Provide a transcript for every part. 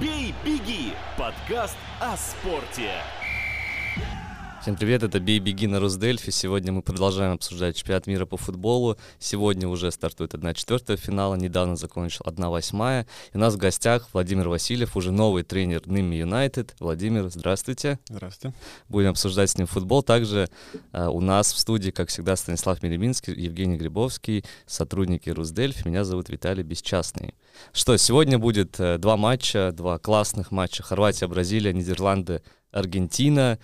«Бей, беги» – подкаст о спорте. Всем привет, это «Бей, беги» на Росдельфи. Сегодня мы продолжаем обсуждать чемпионат мира по футболу. Сегодня уже стартует 1-4 финала, недавно закончил 1-8. И у нас в гостях Владимир Васильев, уже новый тренер Ними Юнайтед. Владимир, здравствуйте. Здравствуйте. Будем обсуждать с ним футбол. Также э, у нас в студии, как всегда, Станислав Мереминский, Евгений Грибовский, сотрудники Русдельфи. Меня зовут Виталий Бесчастный. Что, сегодня будет э, два матча, два классных матча. Хорватия, Бразилия, Нидерланды, Аргентина.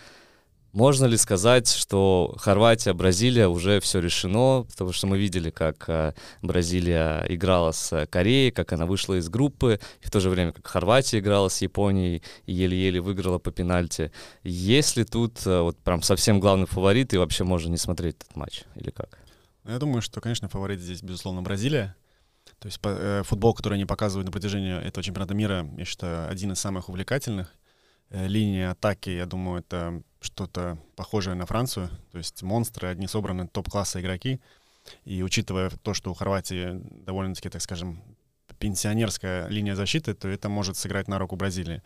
Можно ли сказать, что Хорватия, Бразилия уже все решено, потому что мы видели, как э, Бразилия играла с Кореей, как она вышла из группы, и в то же время, как Хорватия играла с Японией и еле-еле выиграла по пенальти. Есть ли тут э, вот прям совсем главный фаворит, и вообще можно не смотреть этот матч, или как? Я думаю, что, конечно, фаворит здесь, безусловно, Бразилия. То есть э, футбол, который они показывают на протяжении этого чемпионата мира, я считаю, один из самых увлекательных. Э, линия атаки, я думаю, это что-то похожее на Францию. То есть монстры, одни собраны топ-класса игроки. И учитывая то, что у Хорватии довольно-таки, так скажем, пенсионерская линия защиты, то это может сыграть на руку Бразилии.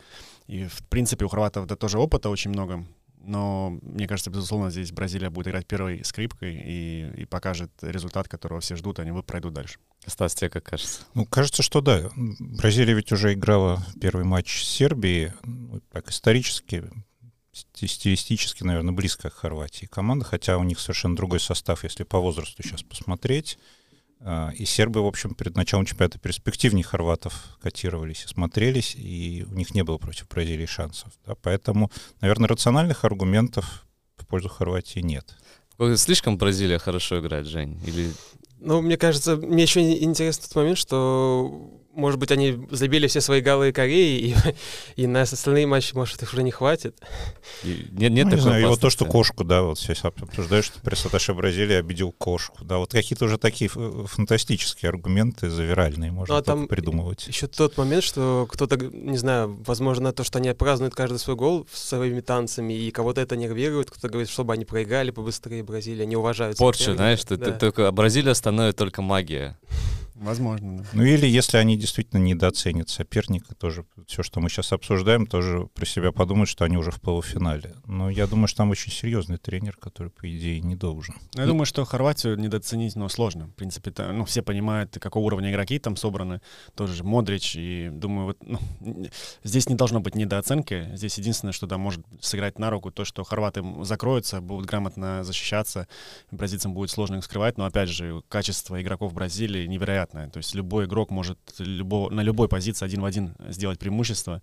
И, в принципе, у хорватов это тоже опыта очень много. Но мне кажется, безусловно, здесь Бразилия будет играть первой скрипкой и, и покажет результат, которого все ждут, они пройдут дальше. Стас, тебе как кажется? Ну, кажется, что да. Бразилия ведь уже играла первый матч с Сербией, ну, так исторически, стилистически, наверное, близко к Хорватии команда, хотя у них совершенно другой состав, если по возрасту сейчас посмотреть. А, и сербы, в общем, перед началом чемпионата перспективнее хорватов котировались смотрелись, и у них не было против Бразилии шансов. Да? Поэтому, наверное, рациональных аргументов в пользу Хорватии нет. Слишком Бразилия хорошо играет, Жень? Или... Ну, мне кажется, мне еще интересен тот момент, что может быть, они забили все свои голы Кореи, и, и на остальные матчи, может, их уже не хватит. И нет, нет ну, такой знаю, и вот то, что кошку, да, вот все обсуждают, что пресс-атташе Бразилии обидел кошку. Да, вот какие-то уже такие фантастические аргументы завиральные можно ну, а там придумывать. Еще тот момент, что кто-то, не знаю, возможно, то, что они празднуют каждый свой гол своими танцами, и кого-то это нервирует, кто-то говорит, чтобы они проиграли побыстрее Бразилия, не уважают. Порчу, знаешь, что да. только Бразилия становится только магия. Возможно. Да. Ну или если они действительно недооценят соперника, тоже все, что мы сейчас обсуждаем, тоже про себя подумают, что они уже в полуфинале. Но я думаю, что там очень серьезный тренер, который, по идее, не должен. Я ну, думаю, что Хорватию недооценить, но сложно. В принципе, -то, ну, все понимают, какого уровня игроки там собраны. Тоже же Модрич. И думаю, вот ну, здесь не должно быть недооценки. Здесь единственное, что да, может сыграть на руку, то, что хорваты закроются, будут грамотно защищаться, бразильцам будет сложно их скрывать. Но опять же, качество игроков Бразилии невероятно невероятное. То есть любой игрок может любо, на любой позиции один в один сделать преимущество.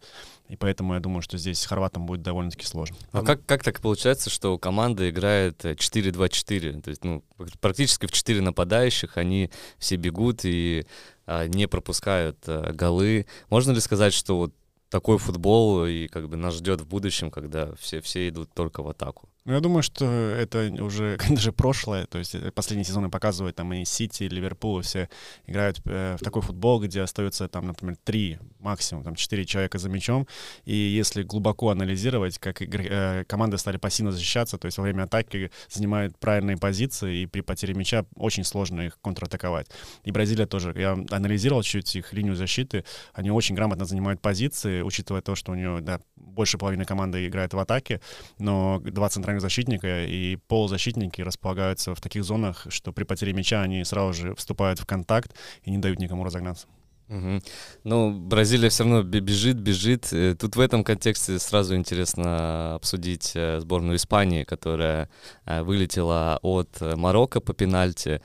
И поэтому я думаю, что здесь хорватам будет довольно-таки сложно. А как, как так получается, что команда играет 4-2-4? То есть, ну, практически в 4 нападающих они все бегут и а, не пропускают а, голы. Можно ли сказать, что вот такой футбол и как бы нас ждет в будущем, когда все, все идут только в атаку? Ну, я думаю, что это уже даже прошлое. То есть э, последние сезоны показывают, там и Сити, и Ливерпуль все играют э, в такой футбол, где остается там, например, три, максимум там четыре человека за мячом. И если глубоко анализировать, как игры, э, команды стали пассивно защищаться, то есть во время атаки занимают правильные позиции, и при потере мяча очень сложно их контратаковать. И Бразилия тоже. Я анализировал чуть их линию защиты. Они очень грамотно занимают позиции, учитывая то, что у нее да, больше половины команды играет в атаке, но два центральных центральных защитника, и полузащитники располагаются в таких зонах, что при потере мяча они сразу же вступают в контакт и не дают никому разогнаться. Угу. Ну, Бразилия все равно бежит, бежит. Э, тут в этом контексте сразу интересно обсудить э, сборную Испании, которая э, вылетела от Марокко по пенальти.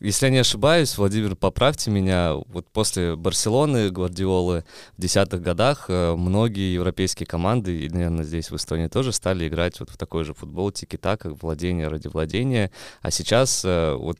Если я не ошибаюсь, Владимир, поправьте меня, вот после Барселоны, Гвардиолы в десятых годах э, многие европейские команды, и, наверное, здесь в Эстонии тоже стали играть вот в такой же футбол, тики-така, владение ради владения, а сейчас э, вот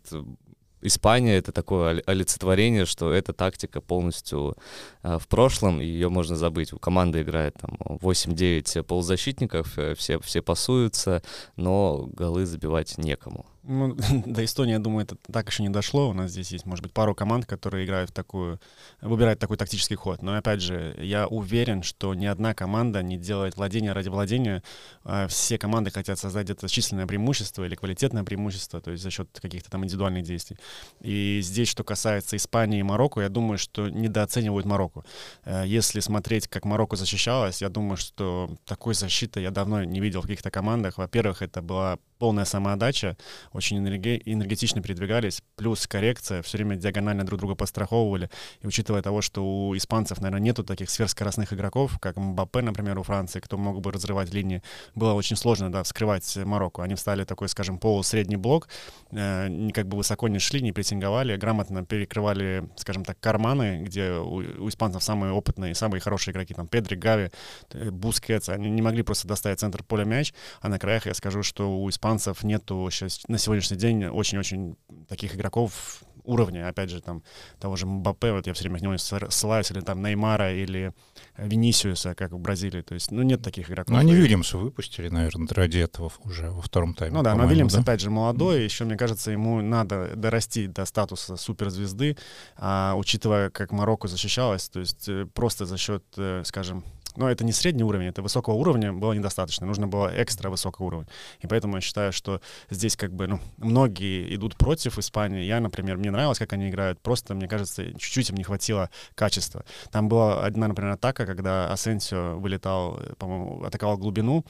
Испания — это такое олицетворение, что эта тактика полностью э, в прошлом, и ее можно забыть. У команды играет там 8-9 полузащитников, все, все пасуются, но голы забивать некому. Ну, до Эстонии, я думаю, это так еще не дошло. У нас здесь есть, может быть, пару команд, которые играют в такую, выбирают такой тактический ход. Но, опять же, я уверен, что ни одна команда не делает владение ради владения. А все команды хотят создать где-то численное преимущество или квалитетное преимущество, то есть за счет каких-то там индивидуальных действий. И здесь, что касается Испании и Марокко, я думаю, что недооценивают Марокко. Э, если смотреть, как Марокко защищалась, я думаю, что такой защиты я давно не видел в каких-то командах. Во-первых, это была полная самоотдача, очень энерги- энергетично передвигались, плюс коррекция, все время диагонально друг друга подстраховывали. И учитывая того, что у испанцев, наверное, нету таких сверхскоростных игроков, как Мбаппе, например, у Франции, кто мог бы разрывать линии, было очень сложно, да, вскрывать Марокко. Они встали такой, скажем, полусредний блок, э, как бы высоко не шли, не прессинговали, грамотно перекрывали, скажем так, карманы, где у, у испанцев самые опытные, самые хорошие игроки, там, Педри, Гави, э, Бускетс, они не могли просто доставить центр поля мяч, а на краях я скажу, что у испанцев испанцев нету сейчас на сегодняшний день очень-очень таких игроков уровня, опять же, там, того же Мбаппе, вот я все время к нему ссылаюсь, или там Неймара, или Винисиуса, как в Бразилии, то есть, ну, нет таких игроков. Ну, они Вильямса выпустили, наверное, ради этого уже во втором тайме. Ну да, но Вильямс, да? опять же, молодой, еще, мне кажется, ему надо дорасти до статуса суперзвезды, а учитывая, как Марокко защищалась, то есть э, просто за счет, э, скажем, но это не средний уровень, это высокого уровня было недостаточно. Нужно было экстра высокого уровня. И поэтому я считаю, что здесь как бы, ну, многие идут против Испании. Я, например, мне нравилось, как они играют. Просто, мне кажется, чуть-чуть им не хватило качества. Там была одна, например, атака, когда Асенсио вылетал, по-моему, атаковал глубину,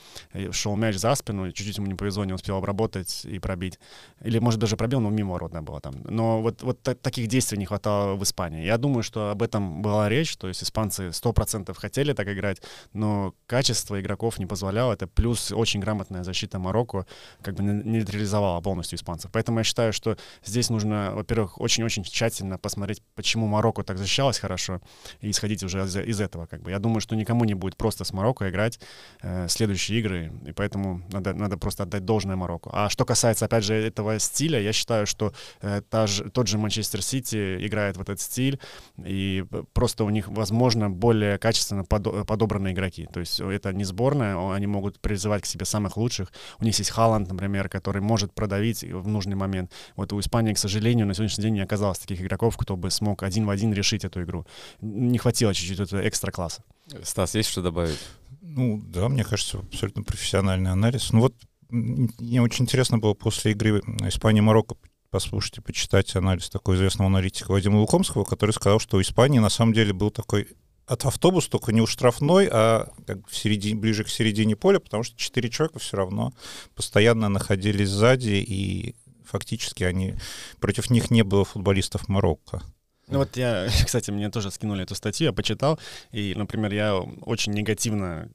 шел мяч за спину, чуть-чуть ему не повезло, не успел обработать и пробить. Или, может, даже пробил, но мимо ворот было там. Но вот, вот таких действий не хватало в Испании. Я думаю, что об этом была речь, то есть испанцы 100% хотели так играть, играть, но качество игроков не позволяло это, плюс очень грамотная защита Марокко как бы нейтрализовала полностью испанцев. Поэтому я считаю, что здесь нужно, во-первых, очень-очень тщательно посмотреть, почему Марокко так защищалось хорошо, и исходить уже из, из этого. Как бы. Я думаю, что никому не будет просто с Марокко играть э, следующие игры, и поэтому надо, надо просто отдать должное Марокко. А что касается, опять же, этого стиля, я считаю, что э, та же, тот же Манчестер Сити играет в этот стиль, и просто у них, возможно, более качественно подо- подобно подобранные игроки. То есть это не сборная, они могут призывать к себе самых лучших. У них есть Халанд, например, который может продавить в нужный момент. Вот у Испании, к сожалению, на сегодняшний день не оказалось таких игроков, кто бы смог один в один решить эту игру. Не хватило чуть-чуть этого экстра класса. Стас, есть что добавить? Ну да, мне кажется, абсолютно профессиональный анализ. Ну вот мне очень интересно было после игры Испания-Марокко послушать и почитать анализ такого известного аналитика Вадима Лукомского, который сказал, что у Испании на самом деле был такой от автобуса, только не у штрафной, а как в середине, ближе к середине поля, потому что четыре человека все равно постоянно находились сзади, и фактически они против них не было футболистов Марокко. Ну вот я, кстати, мне тоже скинули эту статью, я почитал, и, например, я очень негативно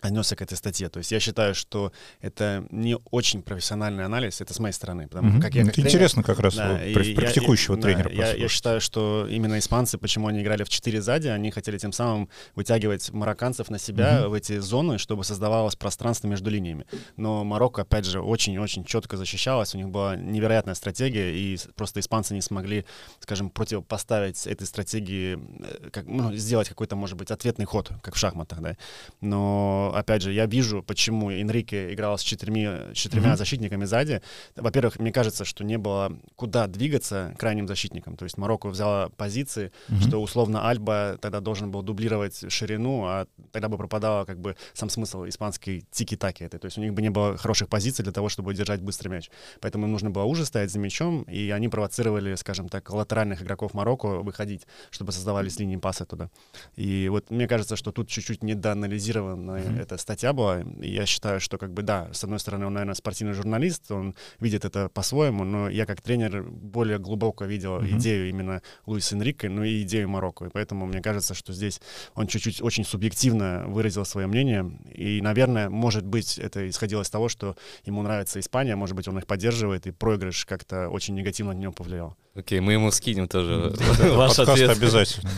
отнесся к этой статье. То есть я считаю, что это не очень профессиональный анализ, это с моей стороны. Потому, mm-hmm. как я, как это тренер, интересно как раз да, практикующего я, тренера. Да, я, я считаю, что именно испанцы, почему они играли в 4 сзади, они хотели тем самым вытягивать марокканцев на себя mm-hmm. в эти зоны, чтобы создавалось пространство между линиями. Но Марокко, опять же, очень-очень четко защищалась, у них была невероятная стратегия, и просто испанцы не смогли, скажем, противопоставить этой стратегии, э, как, ну, сделать какой-то, может быть, ответный ход, как в шахматах, да. Но опять же, я вижу, почему Энрике играл с четырьмя, четырьмя mm-hmm. защитниками сзади. Во-первых, мне кажется, что не было куда двигаться крайним защитникам. То есть Марокко взяла позиции, mm-hmm. что условно Альба тогда должен был дублировать ширину, а тогда бы пропадала как бы сам смысл испанской тики-таки этой. То есть у них бы не было хороших позиций для того, чтобы держать быстрый мяч. Поэтому им нужно было уже стоять за мячом, и они провоцировали, скажем так, латеральных игроков Марокко выходить, чтобы создавались линии паса туда. И вот мне кажется, что тут чуть-чуть недоанализировано mm-hmm эта статья была. И я считаю, что как бы да, с одной стороны, он, наверное, спортивный журналист, он видит это по-своему, но я как тренер более глубоко видел mm-hmm. идею именно Луиса Энрике, ну и идею Марокко. И поэтому мне кажется, что здесь он чуть-чуть очень субъективно выразил свое мнение. И, наверное, может быть, это исходило из того, что ему нравится Испания, может быть, он их поддерживает, и проигрыш как-то очень негативно на него повлиял. Окей, мы ему скинем тоже ваш ответ. обязательно.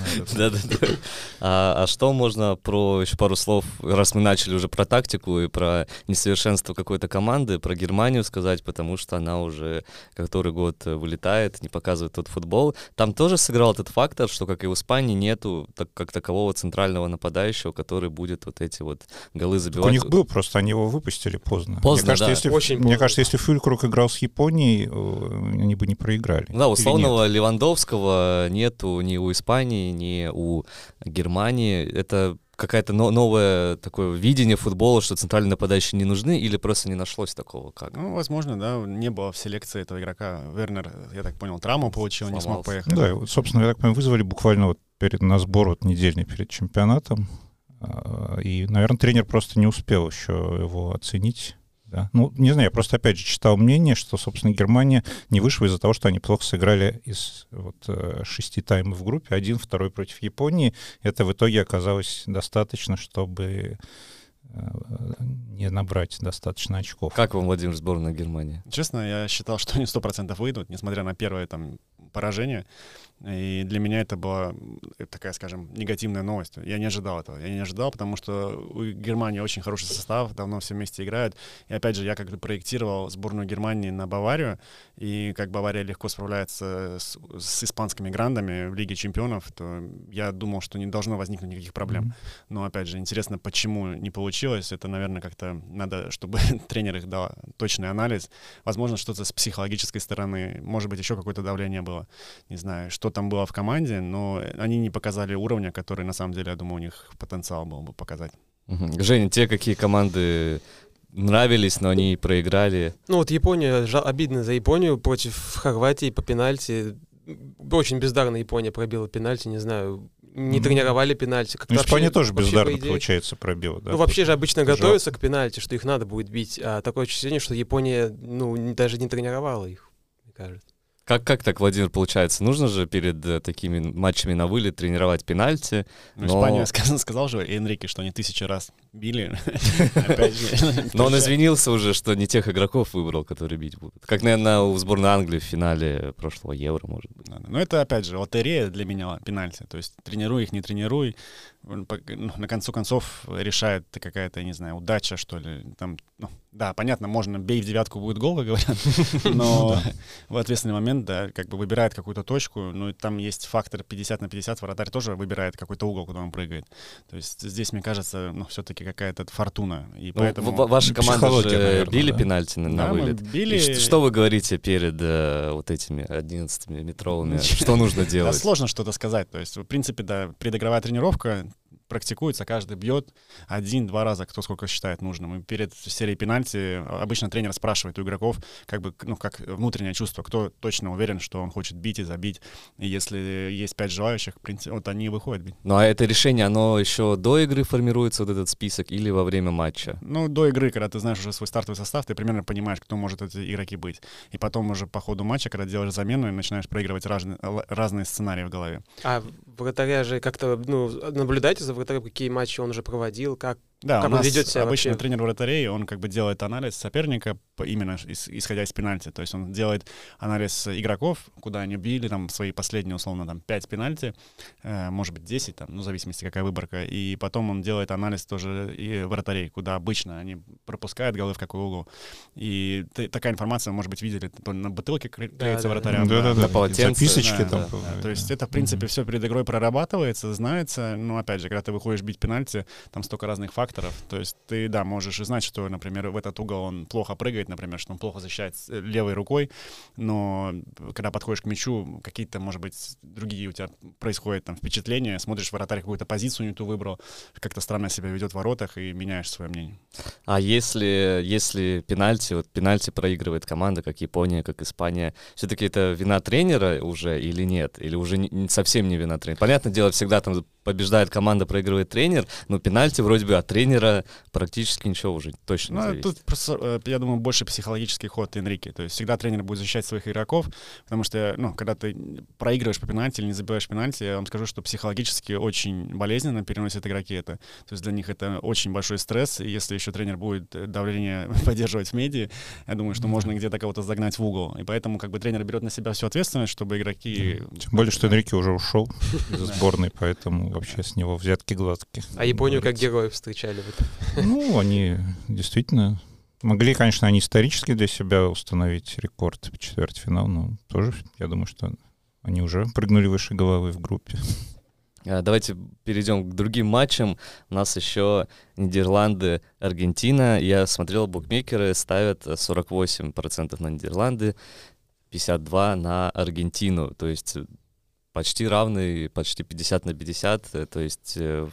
А, а что можно про еще пару слов, раз мы начали уже про тактику и про несовершенство какой-то команды, про Германию сказать, потому что она уже который год вылетает, не показывает тот футбол. Там тоже сыграл этот фактор, что, как и в Испании, нету так, как такового центрального нападающего, который будет вот эти вот голы Так забивать. у них был, просто они его выпустили поздно. Поздно, мне кажется, да. если, Очень мне поздно. кажется, если Фюлькруг играл с Японией, э, они бы не проиграли. Да, Или условного Левандовского нету ни у Испании, ни у Германии. Это какая-то но- новое такое видение футбола, что центральные нападающие не нужны, или просто не нашлось такого как? Ну, возможно, да, не было в селекции этого игрока. Вернер, я так понял, травму получил, не смог Сломался. поехать. Да, вот, собственно, я так понимаю, вызвали буквально вот перед, на сбор вот недельный перед чемпионатом. А, И, наверное, тренер просто не успел еще его оценить. Да. Ну, не знаю, я просто опять же читал мнение, что, собственно, Германия не вышла из-за того, что они плохо сыграли из вот, э, шести таймов в группе, один, второй против Японии. Это в итоге оказалось достаточно, чтобы э, не набрать достаточно очков. Как вам, Владимир, сборная Германии? Честно, я считал, что они сто процентов выйдут, несмотря на первое там поражение. И для меня это была такая, скажем, негативная новость. Я не ожидал этого. Я не ожидал, потому что у Германии очень хороший состав, давно все вместе играют. И опять же, я как бы проектировал сборную Германии на Баварию, и как Бавария легко справляется с, с испанскими грандами в Лиге чемпионов, то я думал, что не должно возникнуть никаких проблем. Но опять же, интересно, почему не получилось. Это, наверное, как-то надо, чтобы тренер их дал точный анализ. Возможно, что-то с психологической стороны, может быть, еще какое-то давление было. Не знаю, что там было в команде, но они не показали уровня, который, на самом деле, я думаю, у них потенциал был бы показать. Мгм. Женя, те, какие команды нравились, но они проиграли. Ну вот Япония, жа- обидно за Японию против Хорватии по пенальти. Очень бездарно Япония пробила пенальти, не знаю, не тренировали пенальти. Как-то Ну, вообще- Испания тоже вообще, бездарно, по идее- получается, пробила. Да, ну, вообще же обычно жалко. готовятся к пенальти, что их надо будет бить, а такое ощущение, что Япония, ну, даже не тренировала их, мне кажется. Как, как так, Владимир, получается? Нужно же перед э, такими матчами на вылет тренировать пенальти. Ну, Но- Испания сказал, сказал же Энрике, что они тысячу раз били. Но он извинился уже, что не тех игроков выбрал, которые бить будут. Как, наверное, у сборной Англии в финале прошлого Евро, может быть. Но это, опять же, лотерея для меня пенальти. То есть тренируй их, не тренируй. Ну, на концу концов решает какая-то, я не знаю, удача, что ли. Там, ну, да, понятно, можно бей в девятку, будет гол, говорят. Но в ответственный момент, да, как бы выбирает какую-то точку. Ну, и там есть фактор 50 на 50. Вратарь тоже выбирает какой-то угол, куда он прыгает. То есть здесь, мне кажется, ну, все-таки какая-то фортуна. И Ну, поэтому... ваша команда же наверное, били да. пенальти на, Да, вылет. били... И что вы говорите перед э, вот этими 11-метровыми? Ничего. Что нужно Да, делать? сложно что-то сказать. То есть, в принципе, да, предыгровая тренировка практикуется, каждый бьет один-два раза, кто сколько считает нужным. И перед серией пенальти обычно тренер спрашивает у игроков, как бы, ну, как внутреннее чувство, кто точно уверен, что он хочет бить и забить. И если есть пять желающих, в принципе, вот они и выходят бить. Ну а это решение, оно еще до игры формируется, вот этот список, или во время матча? Ну, до игры, когда ты знаешь уже свой стартовый состав, ты примерно понимаешь, кто может эти игроки быть. И потом уже по ходу матча, когда делаешь замену, и начинаешь проигрывать разные, разные сценарии в голове. А вратаря же как-то, ну, наблюдайте за какие матчи он уже проводил, как Да, Как у он нас ведет себя обычно вообще? тренер вратарей, он как бы делает анализ соперника именно ис- исходя из пенальти. То есть он делает анализ игроков, куда они били, там, свои последние, условно, там, 5 пенальти, э, может быть, 10, там, ну, в зависимости, какая выборка. И потом он делает анализ тоже и вратарей, куда обычно они пропускают голы, в какой угол. И т- такая информация, может быть, видели, то на бутылке кле- Да, клеится да. вратарям. Да-да-да. На полотенце, Записочки Да, там. да, да. То есть да. это, в принципе, Мгм. все перед игрой прорабатывается, знается. Ну, опять же, когда ты выходишь бить пенальти, там столько разных факторов. То есть ты, да, можешь знать, что, например, в этот угол он плохо прыгает, например, что он плохо защищает э, левой рукой, но когда подходишь к мячу, какие-то, может быть, другие у тебя происходят там впечатления, смотришь, вратарь какую-то позицию не ту выбрал, как-то странно себя ведет в воротах и меняешь свое мнение. А если, если пенальти, вот пенальти проигрывает команда, как Япония, как Испания, все-таки это вина тренера уже или нет? Или уже не- совсем не вина тренера? Понятное дело, всегда там побеждает команда, проигрывает тренер, но пенальти вроде бы от тренера практически ничего уже точно не Ну, зависит. тут, просто, э, я думаю, больше психологический ход Энрике. То есть всегда тренер будет защищать своих игроков, потому что, ну, когда ты проигрываешь по пенальти или не забиваешь пенальти, я вам скажу, что психологически очень болезненно переносят игроки это. То есть для них это очень большой стресс, и если еще тренер будет э, давление поддерживать в меди, я думаю, что можно где-то кого-то загнать в угол. И поэтому как бы тренер берет на себя всю ответственность, чтобы игроки... Тем более, что Энрике уже ушел из сборной, поэтому вообще с него взятки гладкие. А Японию как героев встречали. Вот. Ну, они действительно могли, конечно, они исторически для себя установить рекорд в четвертьфинал, но тоже, я думаю, что они уже прыгнули выше головы в группе. А, Давайте перейдем к другим матчам. У нас еще Нидерланды, Аргентина. Я смотрел, букмекеры ставят 48% на Нидерланды, 52% на Аргентину. То есть почти равный, почти 50 на 50. э, То есть э,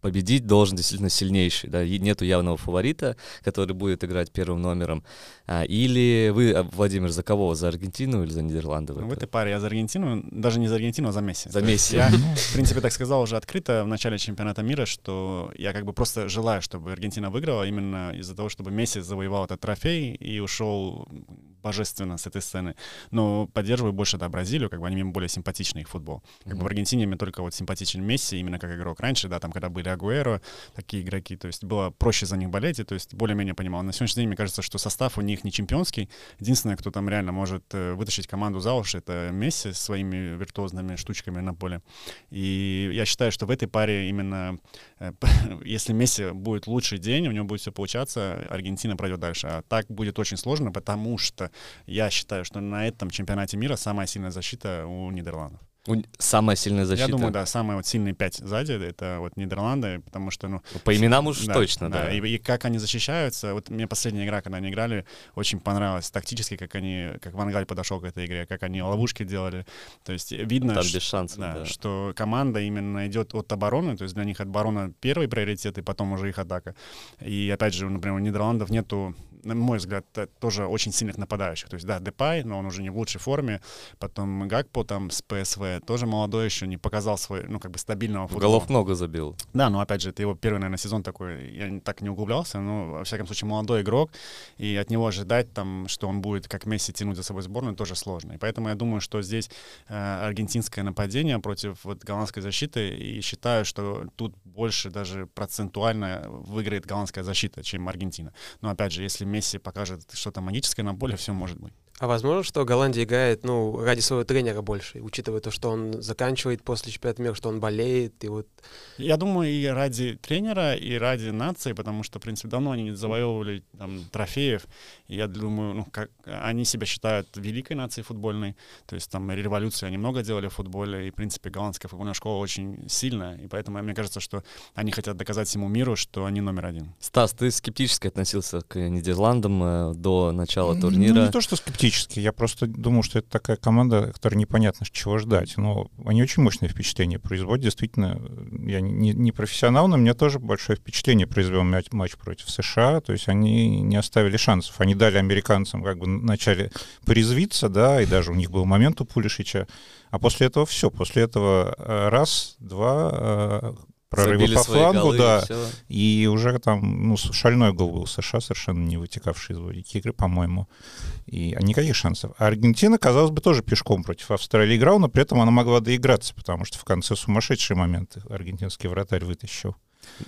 победить должен действительно сильнейший. Да? и Нету явного фаворита, который будет играть первым номером. А, Или вы, а, Владимир, за кого? За Аргентину или за Нидерланды? Ну, в этой паре я за Аргентину, даже не за Аргентину, а за Месси. За Месси. Я, в принципе, так сказал уже открыто в начале чемпионата мира, что я как бы просто желаю, чтобы Аргентина выиграла именно из-за того, чтобы Месси завоевал этот трофей и ушел божественно с этой сцены. Но поддерживаю больше, да, Бразилию, как бы они мне более симпатичный их футбол. Как бы в Аргентине мне только вот симпатичен Месси именно как игрок. Раньше, да, там, когда были Агуэро, такие игроки, то есть было проще за них болеть, и, то есть более-менее понимал. На сегодняшний день, мне кажется, что состав у них не чемпионский. Единственное, кто там реально может э, вытащить команду за уши, это Месси со своими виртуозными штучками на поле. И я считаю, что в этой паре именно, э, если Месси будет лучший день, у него будет все получаться, Аргентина пройдет дальше. А так будет очень сложно, потому что я считаю, что на этом чемпионате мира самая сильная защита у Нидерландов. Самая сильная защита. Я думаю, да, самые вот сильные пять сзади это вот Нидерланды, потому что, ну, По именам уж точно, да. И, и как они защищаются. Вот мне последняя игра, когда они играли, очень понравилась тактически, как они, как Ван Галь подошел к этой игре, как они ловушки делали. То есть видно, Там без шансов, да, да. что команда именно идет от обороны, то есть для них оборона первый приоритет, и потом уже их атака. И опять же, например, у Нидерландов нету на мой взгляд, тоже очень сильных нападающих. То есть, да, Депай, но он уже не в лучшей форме. Потом Гакпо там с ПСВ, тоже молодой еще, не показал свой, ну, как бы стабильного футбола. Голов много забил. Да, но опять же, это его первый, наверное, сезон такой, я так не углублялся, но, во всяком случае, молодой игрок, и от него ожидать, там, что он будет, как Месси, тянуть за собой сборную, тоже сложно. И поэтому я думаю, что здесь э, аргентинское нападение против вот, голландской защиты, и считаю, что тут больше даже процентуально выиграет голландская защита, чем Аргентина. Но, опять же, если Месси покажет что-то магическое на поле, все может быть. А возможно, что Голландия играет, ну, ради своего тренера больше, учитывая то, что он заканчивает после чемпионата мира, что он болеет, и вот... Я думаю, и ради тренера, и ради нации, потому что, в принципе, давно они не завоевывали там, трофеев. И я думаю, ну, как они себя считают великой нацией футбольной. То есть там революции они много делали в футболе, и, в принципе, голландская футбольная школа очень сильная. И поэтому мне кажется, что они хотят доказать всему миру, что они номер один. Стас, ты скептически относился к Нидерландам э, до начала Ну, турнира. не то, что скептически, я просто думал, что это такая команда, которая непонятно, чего ждать. Но они очень мощное впечатление производят. Действительно, я не, не профессионал, но мне тоже большое впечатление произвел матч, против США. То есть они не оставили шансов. Они дали американцам как бы вначале порезвиться, да, и даже у них был момент у Пулишича. А после этого все. После этого э, раз, два, э, прорывы Забили по флангу, голы, и да. всё. И уже там, ну, шальной гол был США, совершенно не вытекавший из логики игры, по-моему. И а никаких шансов. А Аргентина, казалось бы, тоже пешком против Австралии играла, но при этом она могла доиграться, потому что в конце сумасшедшие моменты аргентинский вратарь вытащил.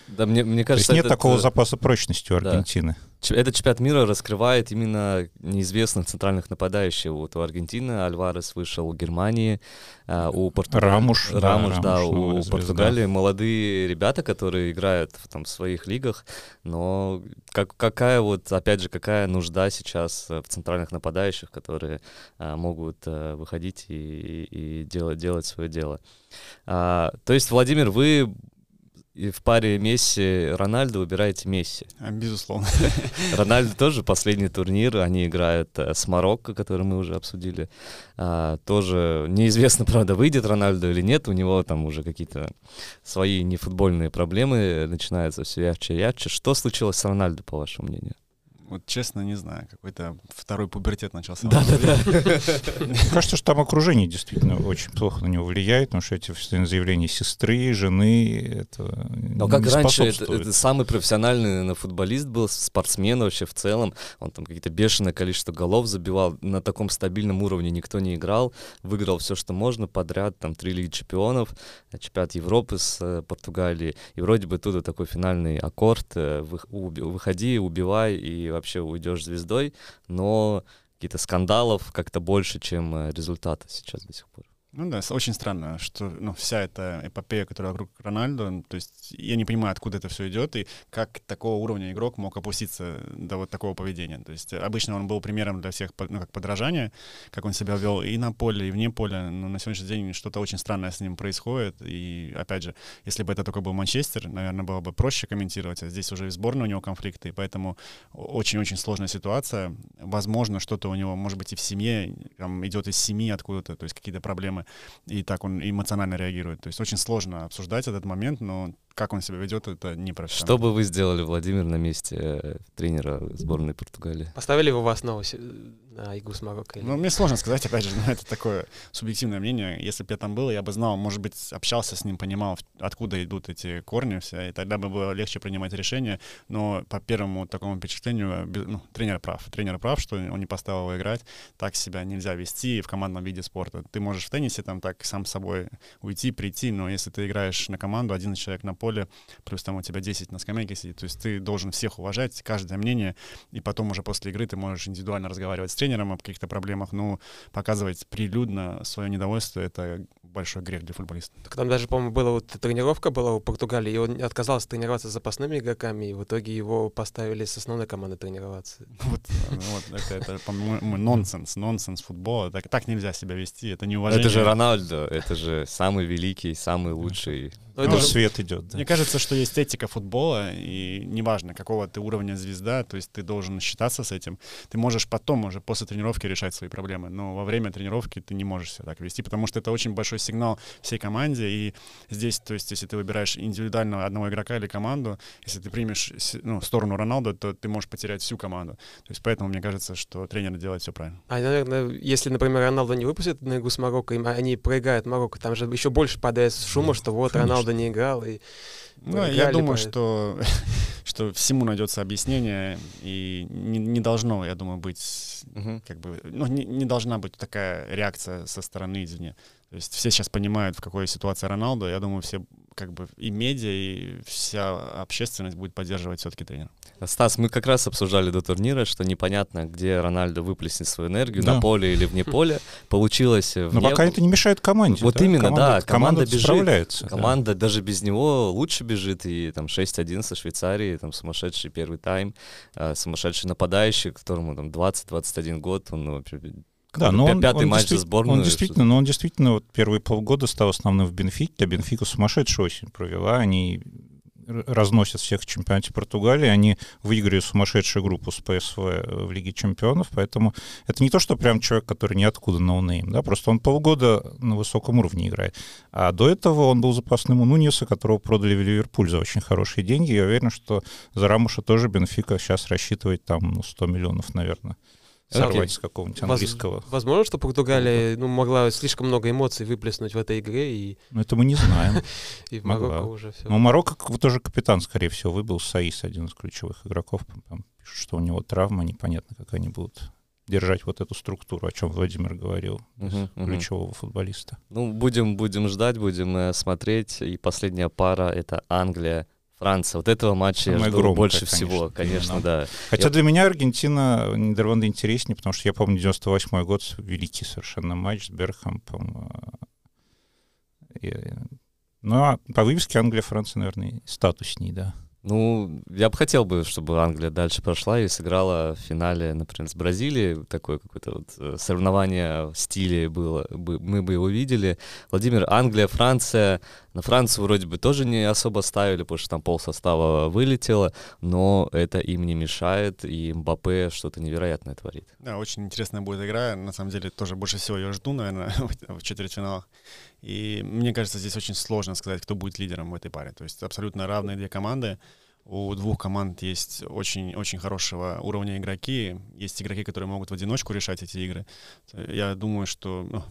Да, мне, мне То есть кажется, нет этот, такого э, запаса прочности у да. Аргентины. Ч- Этот чемпионат мира раскрывает именно неизвестных центральных нападающих. Вот у Аргентины Альварес вышел, у Германии, а, у Португалии... Рамуш, да, Рамуш, да, Рамуш, новая у звезда. Португалии молодые ребята, которые играют в, там, в своих лигах, но как, какая вот, опять же, какая нужда сейчас э, в центральных нападающих, которые а, могут а, выходить и, и- и делать, делать свое дело. А, то есть, Владимир, вы и в паре Месси-Рональдо выбираете Месси. А, Безусловно. Рональдо тоже последний турнир, они играют э, с Марокко, который мы уже обсудили. А, тоже неизвестно, правда, выйдет Рональдо или нет, у него там уже какие-то свои нефутбольные проблемы начинаются все ярче и ярче. Что случилось с Рональдо, по вашему мнению? Вот честно, не знаю, какой-то второй пубертет начался. Да-да-да. Кажется, что там окружение действительно очень плохо на него влияет, потому что эти постоянные заявления сестры, жены, это Но как раньше, это, самый профессиональный футболист был, спортсмен вообще в целом. Он там какие-то бешеное количество голов забивал. На таком стабильном уровне никто не играл. Выиграл все, что можно подряд. Там три Лиги Чемпионов, э, чемпионат Европы с э, Португалией. И вроде бы тут такой финальный аккорд. э, Выходи, убивай и вообще уйдешь звездой. Но какие-то скандалов как-то больше, чем э, результата сейчас до сих пор. Ну да, очень странно, что ну, вся эта эпопея, которая вокруг Рональдо, ну, то есть я не понимаю, откуда это все идет и как такого уровня игрок мог опуститься до вот такого поведения. То есть обычно он был примером для всех, ну, как подражания, как он себя вел и на поле, и вне поля, но на сегодняшний день что-то очень странное с ним происходит. И опять же, если бы это только был Манчестер, наверное, было бы проще комментировать, а здесь уже и в сборной у него конфликты, и поэтому очень-очень сложная ситуация. Возможно, что-то у него, может быть, и в семье, там, идет из семьи откуда-то, то есть какие-то проблемы, и так он эмоционально реагирует. То есть очень сложно обсуждать этот момент, но как он себя ведет, это не профессионально. Что бы вы сделали, Владимир, на месте э, тренера сборной Португалии? Поставили бы вас снова на игру с или Ну, мне сложно сказать, опять же, но это такое субъективное мнение. Если бы я там был, я бы знал, может быть, общался с ним, понимал, откуда идут эти корни все, и тогда бы было легче принимать решения. Но по первому такому впечатлению, ну, тренер прав. Тренер прав, что он не поставил его играть. Так себя нельзя вести в командном виде спорта. Ты можешь в теннисе там так сам собой уйти, прийти, но если ты играешь на команду, 11 человек на поле, плюс там у тебя 10 на скамейке сидит, то есть ты должен всех уважать, каждое мнение, и потом уже после игры ты можешь индивидуально разговаривать с тренером о каких-то проблемах, ну, показывать прилюдно свое недовольство, это большой грех для футболиста. Так там даже, по-моему, была вот тренировка была у Португалии, и он отказался тренироваться с запасными игроками, и в итоге его поставили с основной командой тренироваться. Вот, э, вот это, это, по-моему, нонсенс, нонсенс футбола. Так, так нельзя себя вести, это неуважение. Это же Рональдо, это же самый великий, самый лучший. Но Ну, это же- свет идет, да. Мне кажется, что есть этика футбола, и неважно, какого ты уровня звезда, то есть ты должен считаться с этим. Ты можешь потом уже после тренировки решать свои проблемы, но во время тренировки ты не можешь себя так вести, потому что это очень большой сигнал всей команде, и здесь, то есть если ты выбираешь индивидуально одного игрока или команду, если ты примешь ну, сторону Роналду, то ты можешь потерять всю команду. То есть поэтому мне кажется, что тренер делает все правильно. А, наверное, если, например, Роналдо не выпустит на игру с Марокко, они проиграют Марокко, там же еще больше падает шума, что вот конечно. Роналдо не играл, и Ну, я думаю, поэтому. что, что всему найдется объяснение, и не, не должно, я думаю, быть Мгм. как бы, ну, не, не должна быть такая реакция со стороны извне. То есть все сейчас понимают, в какой ситуации Роналдо. Я думаю, все как бы и медиа, и вся общественность будет поддерживать все-таки тренера. Стас, мы как раз обсуждали до турнира, что непонятно, где Рональдо выплеснет свою энергию, Да. на поле или вне поля. Получилось Но вне... пока это не мешает команде. Вот да? именно, да, команда команда бежит. справляется. да. Команда даже без него лучше бежит, и там 6-1 со Швейцарией, там сумасшедший первый тайм, э, сумасшедший нападающий, которому там 20-21 год, он ну, вообще Да, но он, пятый он матч за сборную. Он действительно, но он действительно вот первые полгода стал основным в Бенфике, а Бенфика сумасшедшую осень провела. Они разносят всех в чемпионате Португалии, они выиграли сумасшедшую группу с ПСВ в Лиге чемпионов, поэтому это не то, что прям человек, который ниоткуда no name, да, просто он полгода на высоком уровне играет. А до этого он был запасным у Нуньеса, которого продали в Ливерпуль за очень хорошие деньги. Я уверен, что за Рамуша тоже Бенфика сейчас рассчитывает там ну, 100 миллионов, наверное. Сорвать с какого-нибудь Воз- английского. возможно, что Португалия ну, могла слишком много эмоций выплеснуть в этой игре, и, Но это мы не знаем. и в Могла. Марокко уже все. Но Марокко тоже капитан, скорее всего, выбыл. Саис, один из ключевых игроков. Там пишут, что у него травма, непонятно, как они будут держать вот эту структуру, о чем Владимир говорил, Мгм, мгм. ключевого футболиста. Ну, будем, будем ждать, будем э, смотреть. И последняя пара — это Англия. Франция. Вот этого матча я Самое жду громкое, больше конечно, всего, конечно, именно. да. Хотя Я- для меня Аргентина, Нидерланды интереснее, потому что я помню 98 год, великий совершенно матч с Берхампом. э, и- Ну, а по вывеске Англия, Франция, наверное, статусней, да. Ну, я бы хотел бы, чтобы Англия дальше прошла и сыграла в финале, например, с Бразилией. Такое какое-то вот э, соревнование в стиле было, бы, мы бы его видели. Владимир, Англия, Франция. На Францию вроде бы тоже не особо ставили, потому что там пол состава вылетело, но это им не мешает, и Мбаппе что-то невероятное творит. Да, очень интересная будет игра. На самом деле, тоже больше всего ее жду, наверное, в четвертьфиналах. И мне кажется, здесь очень сложно сказать, кто будет лидером в этой паре. То есть абсолютно равные две команды. у двух команд есть очень-очень хорошего уровня игроки, есть игроки, которые могут в одиночку решать эти игры. Я думаю, что ну,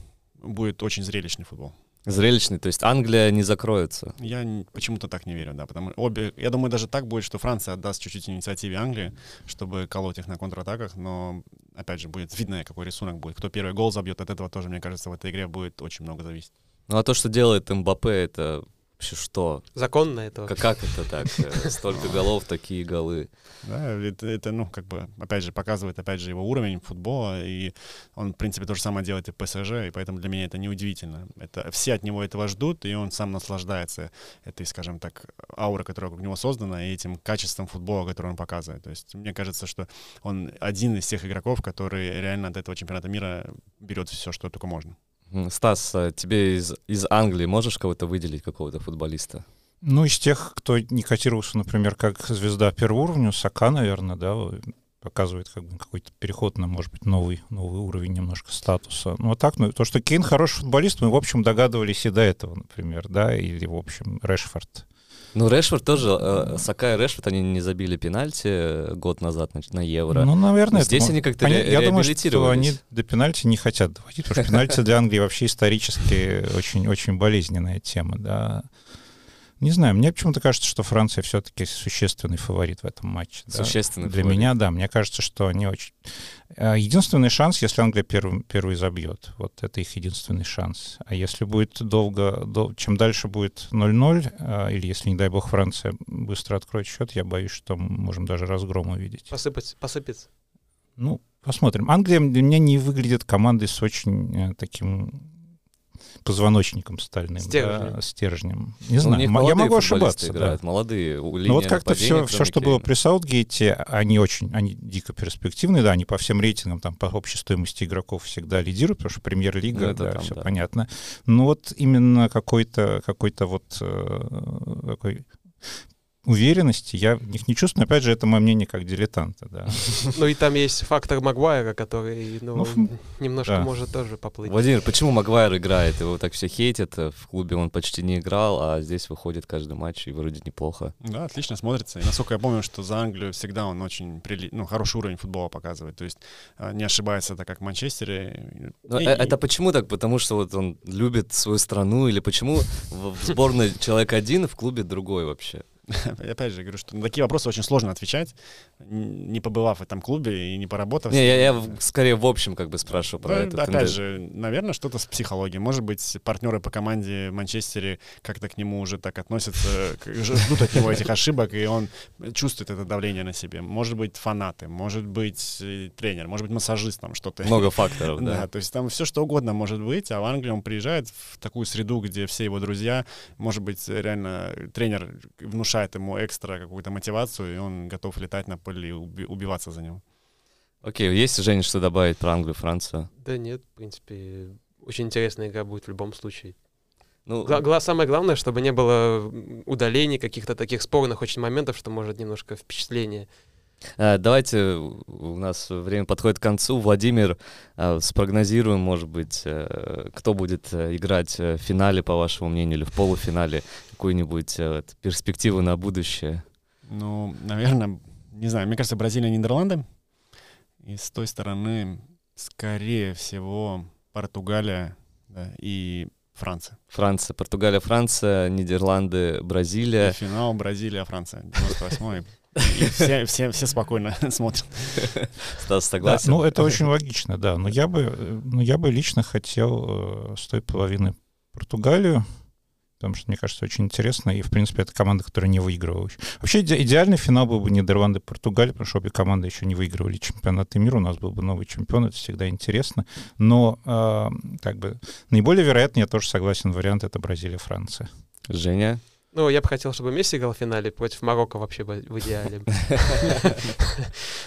будет очень зрелищный футбол. Зрелищный, то есть Англия не закроется. Я почему-то так не верю, да, потому обе, я думаю, даже так будет, что Франция отдаст чуть-чуть инициативе Англии, чтобы колоть их на контратаках, но, опять же, будет видно, какой рисунок будет. Кто первый гол забьет, от этого тоже, мне кажется, в этой игре будет очень много зависеть. Ну а то, что делает Мбаппе, это вообще что? Законно это Как, как это так? Э, столько голов, такие голы. Да, это, это, ну, как бы, опять же, показывает, опять же, его уровень футбола, и он, в принципе, то же самое делает и ПСЖ, и поэтому для меня это неудивительно. Это, все от него этого ждут, и он сам наслаждается этой, скажем так, аурой, которая вокруг него создана, и этим качеством футбола, который он показывает. То есть мне кажется, что он один из тех игроков, который реально от этого чемпионата мира берет все, что только можно. Стас, а тебе из, из Англии можешь кого-то выделить, какого-то футболиста? Ну, из тех, кто не котировался, например, как звезда первого уровня, Сака, наверное, да, показывает как бы какой-то переход на, может быть, новый, новый уровень немножко статуса. Ну, а так, ну, то, что Кейн хороший футболист, мы, в общем, догадывались и до этого, например, да, или, в общем, Решфорд. Ну, Решфорд тоже, э, Сака и Решфорд, они не забили пенальти э, год назад значит, на Евро. Ну, наверное, Здесь это, они как-то они, ре- Я думаю, что они до пенальти не хотят доводить, потому что пенальти для Англии вообще исторически очень, очень болезненная тема, да. Не знаю, мне почему-то кажется, что Франция все-таки существенный фаворит в этом матче. да. Существенный Для фаворит. меня, да, мне кажется, что они очень... А, Единственный шанс, если Англия первый, первый забьет. Вот это их единственный шанс. А если будет долго... дол- Чем дальше будет 0-0, а, или если, не дай бог, Франция быстро откроет счет, я боюсь, что мы можем даже разгром увидеть. Посыпать, посыпется. Ну, посмотрим. Англия для меня не выглядит командой с очень э, таким позвоночником стальным, Стержнем. да, стержнем. Не Ну, знаю, я могу ошибаться, да. молодые. Ну вот как-то все, все, что было при Саутгейте, они очень, они дико перспективные, да, они по всем рейтингам, там, по общей стоимости игроков всегда лидируют, потому что премьер-лига, Ну, да, там, все да. понятно. Но вот именно какой-то, какой-то вот э, такой уверенности я в них не чувствую. Опять же, это мое мнение как дилетанта, да. Ну и там есть фактор Магуайра, который, ну, Ну, немножко да. может тоже поплыть. Владимир, почему Магуайр играет? Его так все хейтят. э, В клубе он почти не играл, а здесь выходит каждый матч и вроде неплохо. Да, отлично смотрится. И насколько я помню, что за Англию всегда он очень прили... ну, хороший уровень футбола показывает. То есть а, не ошибается так, как в Манчестере. Но И- э- это почему так? Потому что вот он любит свою страну или почему в в сборной человек один, в клубе другой вообще? Опять же, говорю, что на такие вопросы очень сложно отвечать, не побывав в этом клубе и не поработав. Не, я, я скорее в общем как бы спрашиваю про Да, это. опять же, наверное, что-то с психологией. Может быть, партнеры по команде в Манчестере как-то к нему уже так относятся, ждут от него этих ошибок, и он чувствует это давление на себе. Может быть, фанаты, может быть, тренер, может быть, массажист там что-то. Много факторов, Да, да. то есть там все что угодно может быть, а в Англию он приезжает в такую среду, где все его друзья, может быть, реально тренер внушает ему экстра какую-то мотивацию, и он готов летать на поле и уби- убиваться за него. Окей, есть, Женя, что добавить про Англию, Францию? Да нет, в принципе, очень интересная игра будет в любом случае. Ну, Гла- гла- самое главное, чтобы не было удалений, каких-то таких спорных очень моментов, что может немножко впечатление. Э, Давайте, у нас время подходит к концу. Владимир, э, спрогнозируем, может быть, э, кто будет играть в финале, по вашему мнению, или в полуфинале, какую-нибудь перспективу на будущее. Ну, наверное, не знаю, мне кажется, Бразилия, Нидерланды. И с той стороны, скорее всего, Португалия да, и Франция. Франция, Португалия, Франция, Нидерланды, И Бразилия. финал Бразилия, Франция, 98 И все, все, все спокойно смотрят. Стас, Да, согласен? ну, это очень логично, да. Но я бы, ну, я бы лично хотел э, с той половины Португалию, потому что, мне кажется, очень интересно. И, в принципе, это команда, которая не выигрывала. еще. Вообще, иде- идеальный финал был бы Нидерланды-Португалия, потому что обе команды еще не выигрывали чемпионаты мира. У нас был бы новый чемпион, это всегда интересно. Но, э, как бы, наиболее вероятно, я тоже согласен, вариант — это Бразилия-Франция. Женя? Ну, я бы хотел, чтобы Месси играл в финале против Марокко вообще бы в идеале.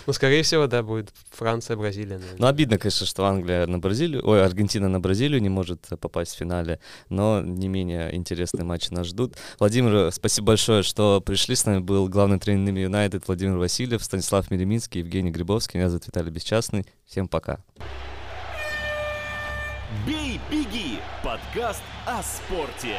Ну, скорее всего, да, будет Франция, Бразилия. наверное. Ну, обидно, конечно, что Англия на Бразилию, ой, Аргентина на Бразилию не может э, попасть в финале, но не менее интересные матчи нас ждут. Владимир, спасибо большое, что пришли. С нами был главный тренер Юнайтед Владимир Васильев, Станислав Миреминский, Евгений Грибовский. Меня зовут Виталий Бесчастный. Всем пока. «Бей, беги» — подкаст о спорте.